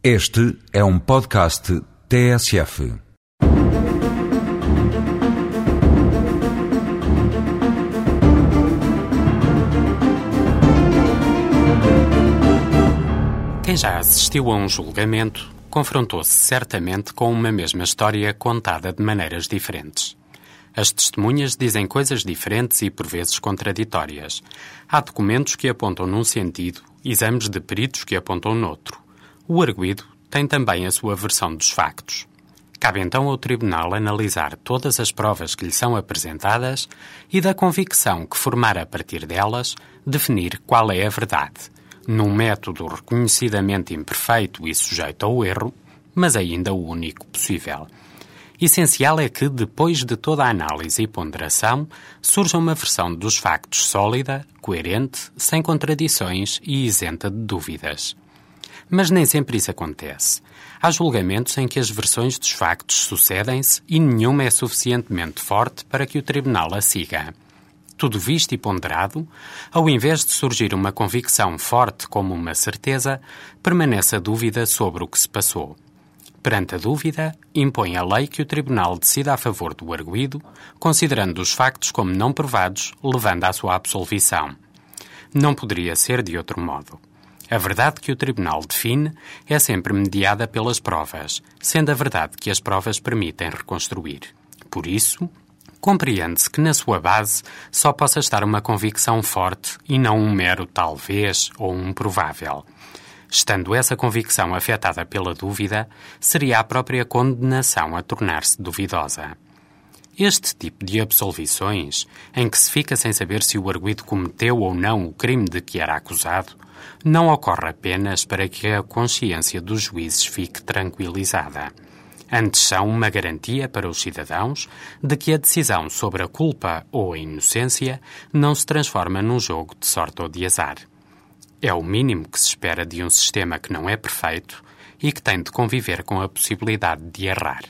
Este é um podcast TSF. Quem já assistiu a um julgamento confrontou-se certamente com uma mesma história contada de maneiras diferentes. As testemunhas dizem coisas diferentes e por vezes contraditórias. Há documentos que apontam num sentido, exames de peritos que apontam noutro. O arguído tem também a sua versão dos factos. Cabe então ao Tribunal analisar todas as provas que lhe são apresentadas e, da convicção que formar a partir delas, definir qual é a verdade, num método reconhecidamente imperfeito e sujeito ao erro, mas ainda o único possível. Essencial é que, depois de toda a análise e ponderação, surja uma versão dos factos sólida, coerente, sem contradições e isenta de dúvidas. Mas nem sempre isso acontece. Há julgamentos em que as versões dos factos sucedem-se e nenhuma é suficientemente forte para que o tribunal a siga. Tudo visto e ponderado, ao invés de surgir uma convicção forte como uma certeza, permanece a dúvida sobre o que se passou. Perante a dúvida, impõe a lei que o Tribunal decida a favor do arguído, considerando os factos como não provados, levando à sua absolvição. Não poderia ser de outro modo. A verdade que o Tribunal define é sempre mediada pelas provas, sendo a verdade que as provas permitem reconstruir. Por isso, compreende-se que na sua base só possa estar uma convicção forte e não um mero talvez ou um provável. Estando essa convicção afetada pela dúvida, seria a própria condenação a tornar-se duvidosa. Este tipo de absolvições, em que se fica sem saber se o arguido cometeu ou não o crime de que era acusado, não ocorre apenas para que a consciência dos juízes fique tranquilizada. Antes são uma garantia para os cidadãos de que a decisão sobre a culpa ou a inocência não se transforma num jogo de sorte ou de azar. É o mínimo que se espera de um sistema que não é perfeito e que tem de conviver com a possibilidade de errar.